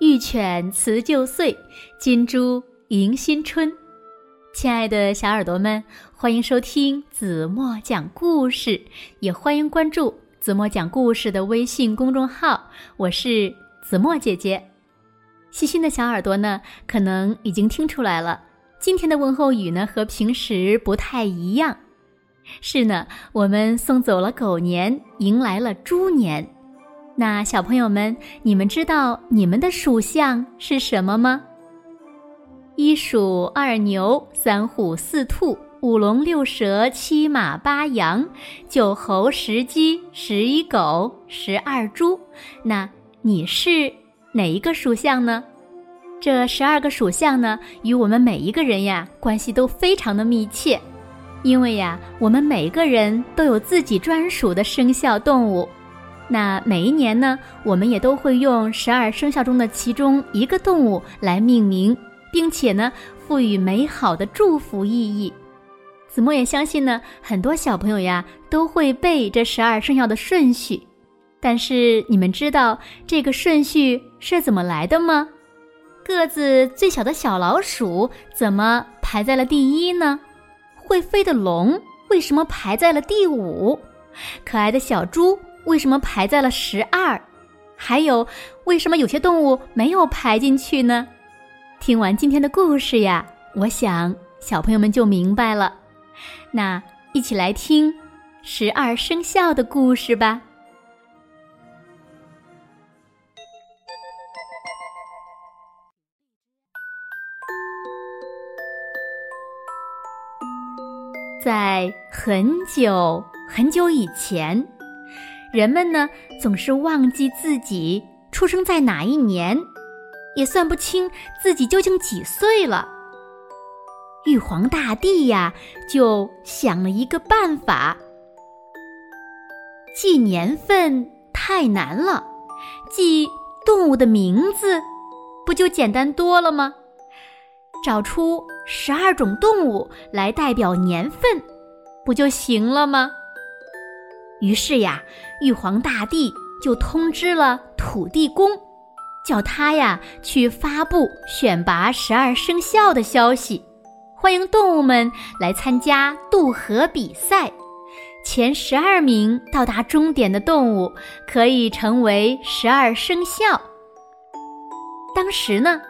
玉犬辞旧岁，金猪迎新春。亲爱的小耳朵们，欢迎收听子墨讲故事，也欢迎关注子墨讲故事的微信公众号。我是子墨姐姐。细心的小耳朵呢，可能已经听出来了，今天的问候语呢和平时不太一样。是呢，我们送走了狗年，迎来了猪年。那小朋友们，你们知道你们的属相是什么吗？一鼠二牛三虎四兔五龙六蛇七马八羊九猴十鸡十一狗十二猪。那你是哪一个属相呢？这十二个属相呢，与我们每一个人呀关系都非常的密切，因为呀，我们每个人都有自己专属的生肖动物。那每一年呢，我们也都会用十二生肖中的其中一个动物来命名，并且呢，赋予美好的祝福意义。子墨也相信呢，很多小朋友呀都会背这十二生肖的顺序。但是你们知道这个顺序是怎么来的吗？个子最小的小老鼠怎么排在了第一呢？会飞的龙为什么排在了第五？可爱的小猪。为什么排在了十二？还有，为什么有些动物没有排进去呢？听完今天的故事呀，我想小朋友们就明白了。那一起来听十二生肖的故事吧。在很久很久以前。人们呢，总是忘记自己出生在哪一年，也算不清自己究竟几岁了。玉皇大帝呀，就想了一个办法：记年份太难了，记动物的名字不就简单多了吗？找出十二种动物来代表年份，不就行了吗？于是呀，玉皇大帝就通知了土地公，叫他呀去发布选拔十二生肖的消息，欢迎动物们来参加渡河比赛。前十二名到达终点的动物可以成为十二生肖。当时呢，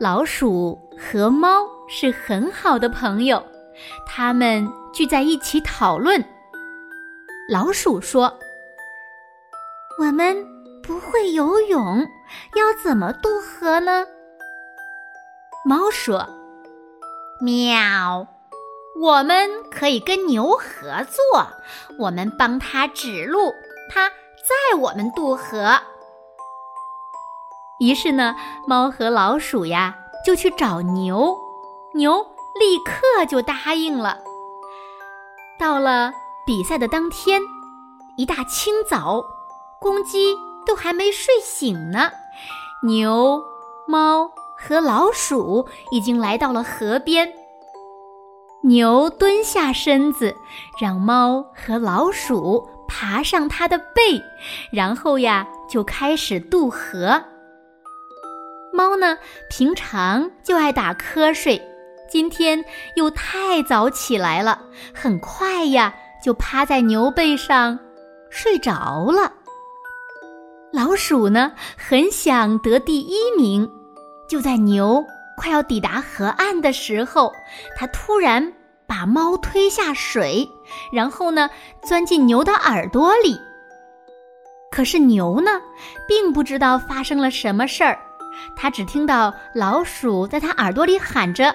老鼠和猫是很好的朋友，他们聚在一起讨论。老鼠说：“我们不会游泳，要怎么渡河呢？”猫说：“喵，我们可以跟牛合作，我们帮它指路，它载我们渡河。”于是呢，猫和老鼠呀就去找牛，牛立刻就答应了。到了。比赛的当天，一大清早，公鸡都还没睡醒呢，牛、猫和老鼠已经来到了河边。牛蹲下身子，让猫和老鼠爬上它的背，然后呀，就开始渡河。猫呢，平常就爱打瞌睡，今天又太早起来了，很快呀。就趴在牛背上睡着了。老鼠呢，很想得第一名。就在牛快要抵达河岸的时候，它突然把猫推下水，然后呢，钻进牛的耳朵里。可是牛呢，并不知道发生了什么事儿，它只听到老鼠在它耳朵里喊着：“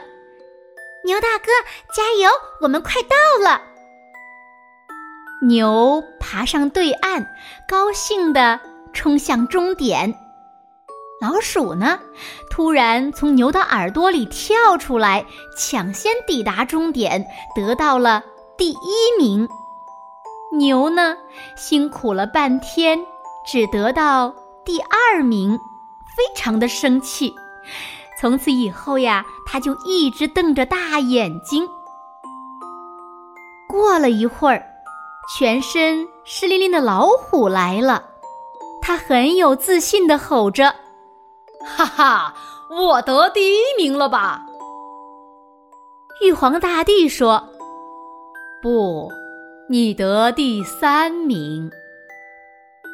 牛大哥，加油，我们快到了。”牛爬上对岸，高兴地冲向终点。老鼠呢，突然从牛的耳朵里跳出来，抢先抵达终点，得到了第一名。牛呢，辛苦了半天，只得到第二名，非常的生气。从此以后呀，他就一直瞪着大眼睛。过了一会儿。全身湿淋淋的老虎来了，它很有自信地吼着：“哈哈，我得第一名了吧？玉皇大帝说：“不，你得第三名。”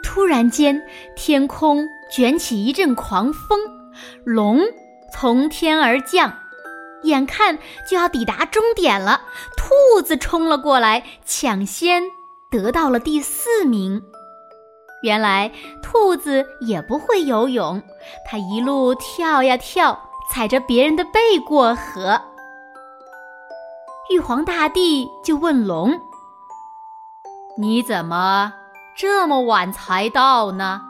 突然间，天空卷起一阵狂风，龙从天而降，眼看就要抵达终点了，兔子冲了过来，抢先得到了第四名。原来兔子也不会游泳，它一路跳呀跳，踩着别人的背过河。玉皇大帝就问龙：“你怎么这么晚才到呢？”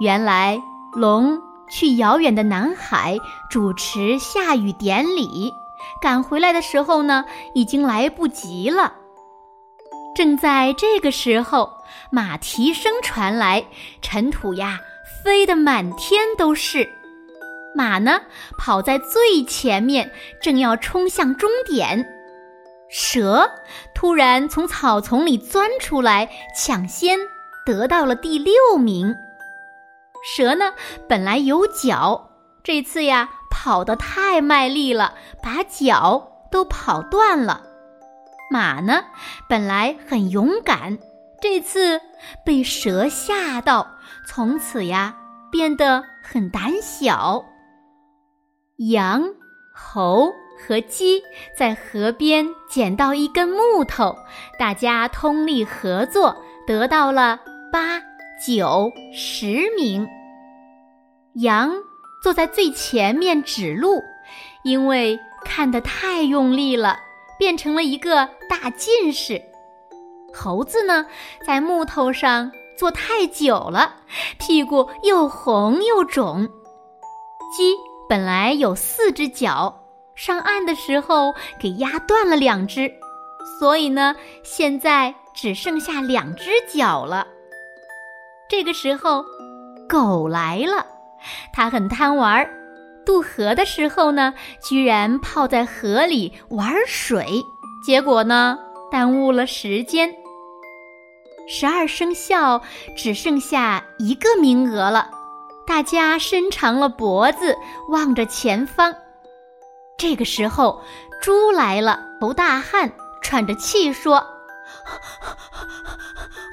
原来龙去遥远的南海主持下雨典礼，赶回来的时候呢，已经来不及了。正在这个时候。马蹄声传来，尘土呀飞得满天都是。马呢跑在最前面，正要冲向终点。蛇突然从草丛里钻出来，抢先得到了第六名。蛇呢本来有脚，这次呀跑得太卖力了，把脚都跑断了。马呢本来很勇敢。这次被蛇吓到，从此呀变得很胆小。羊、猴和鸡在河边捡到一根木头，大家通力合作，得到了八、九、十名。羊坐在最前面指路，因为看得太用力了，变成了一个大近视。猴子呢，在木头上坐太久了，屁股又红又肿。鸡本来有四只脚，上岸的时候给压断了两只，所以呢，现在只剩下两只脚了。这个时候，狗来了，它很贪玩，渡河的时候呢，居然泡在河里玩水，结果呢，耽误了时间。十二生肖只剩下一个名额了，大家伸长了脖子望着前方。这个时候，猪来了，头大汗，喘着气说：“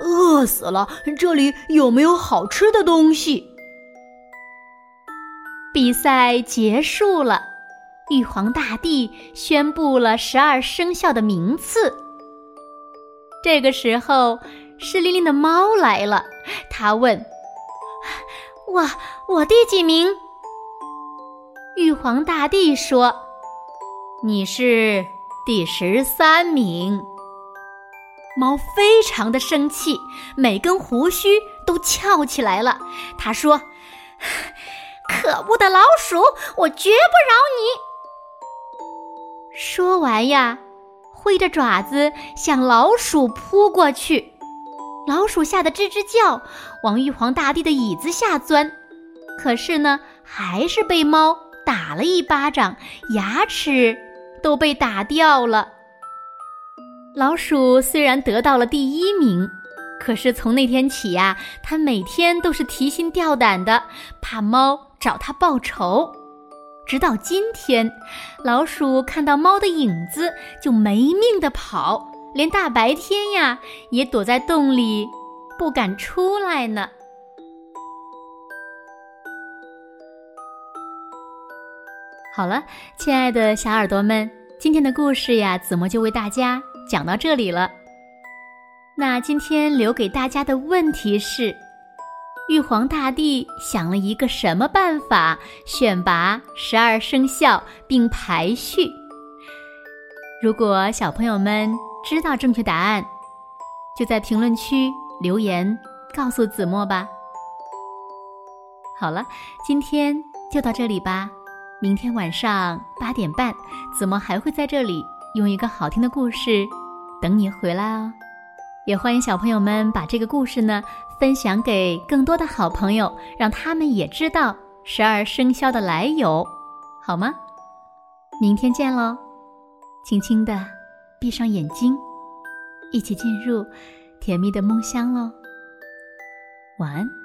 饿死了，这里有没有好吃的东西？”比赛结束了，玉皇大帝宣布了十二生肖的名次。这个时候。湿淋淋的猫来了，它问：“我我第几名？”玉皇大帝说：“你是第十三名。”猫非常的生气，每根胡须都翘起来了。他说：“可恶的老鼠，我绝不饶你！”说完呀，挥着爪子向老鼠扑过去。老鼠吓得吱吱叫，往玉皇大帝的椅子下钻，可是呢，还是被猫打了一巴掌，牙齿都被打掉了。老鼠虽然得到了第一名，可是从那天起呀，它每天都是提心吊胆的，怕猫找它报仇。直到今天，老鼠看到猫的影子就没命的跑。连大白天呀，也躲在洞里，不敢出来呢。好了，亲爱的小耳朵们，今天的故事呀，子墨就为大家讲到这里了。那今天留给大家的问题是：玉皇大帝想了一个什么办法选拔十二生肖并排序？如果小朋友们。知道正确答案，就在评论区留言告诉子墨吧。好了，今天就到这里吧。明天晚上八点半，子墨还会在这里用一个好听的故事等你回来哦。也欢迎小朋友们把这个故事呢分享给更多的好朋友，让他们也知道十二生肖的来由，好吗？明天见喽，轻轻的。闭上眼睛，一起进入甜蜜的梦乡喽。晚安。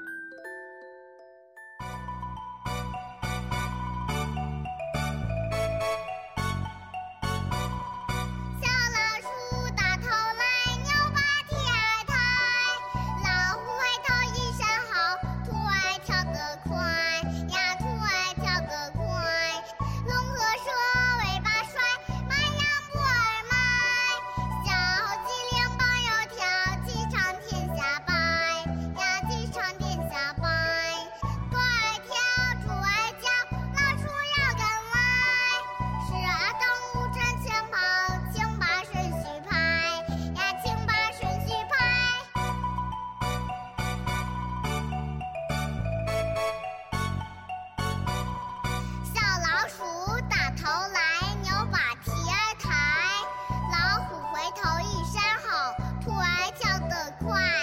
哇。